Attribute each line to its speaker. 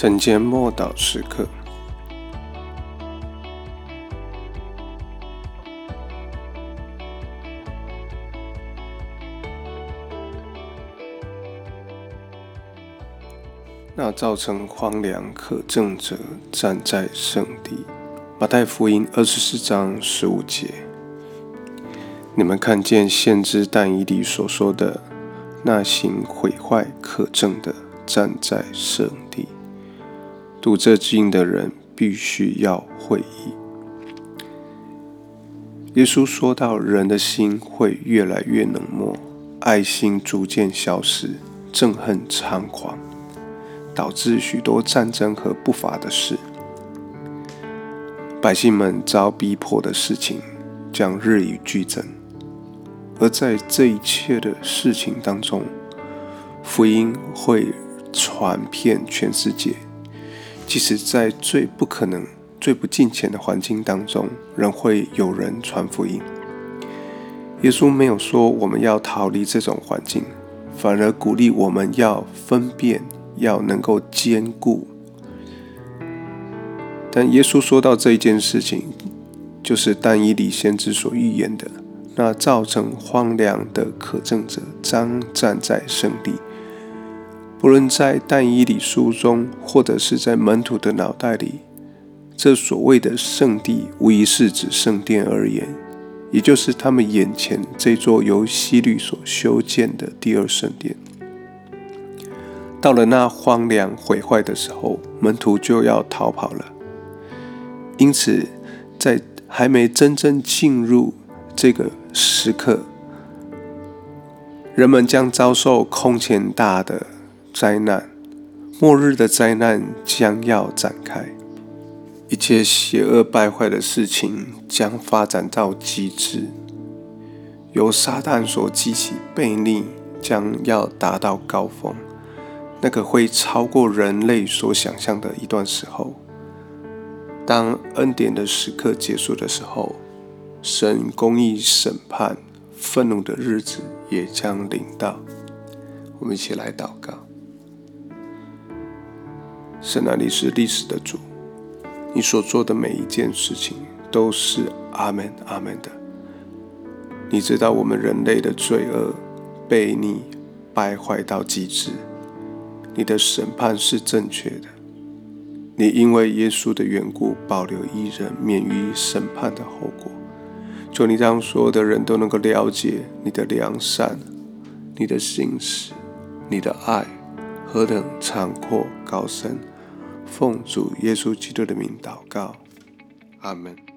Speaker 1: 晨间默祷时刻，那造成荒凉可证者站在圣地。马太福音二十四章十五节，你们看见先知但以理所说的那行毁坏可证的站在圣地。读这经的人必须要会意。耶稣说到，人的心会越来越冷漠，爱心逐渐消失，憎恨猖狂，导致许多战争和不法的事。百姓们遭逼迫的事情将日益剧增，而在这一切的事情当中，福音会传遍全世界。即使在最不可能、最不近前的环境当中，仍会有人传福音。耶稣没有说我们要逃离这种环境，反而鼓励我们要分辨，要能够兼顾。但耶稣说到这一件事情，就是但以理先知所预言的，那造成荒凉的可证者将站在圣地。不论在但以理书中，或者是在门徒的脑袋里，这所谓的圣地，无疑是指圣殿而言，也就是他们眼前这座由希律所修建的第二圣殿。到了那荒凉毁坏的时候，门徒就要逃跑了。因此，在还没真正进入这个时刻，人们将遭受空前大的。灾难，末日的灾难将要展开，一切邪恶败坏的事情将发展到极致，由撒旦所激起悖逆将要达到高峰，那个会超过人类所想象的一段时候。当恩典的时刻结束的时候，神公义审判愤怒的日子也将临到。我们一起来祷告。神啊，你是历史的主，你所做的每一件事情都是阿门阿门的。你知道我们人类的罪恶、悖逆、败坏到极致，你的审判是正确的。你因为耶稣的缘故，保留一人免于审判的后果。求你让所有的人都能够了解你的良善、你的心思、你的爱何等长阔高深。奉主耶稣基督的名祷告，阿门。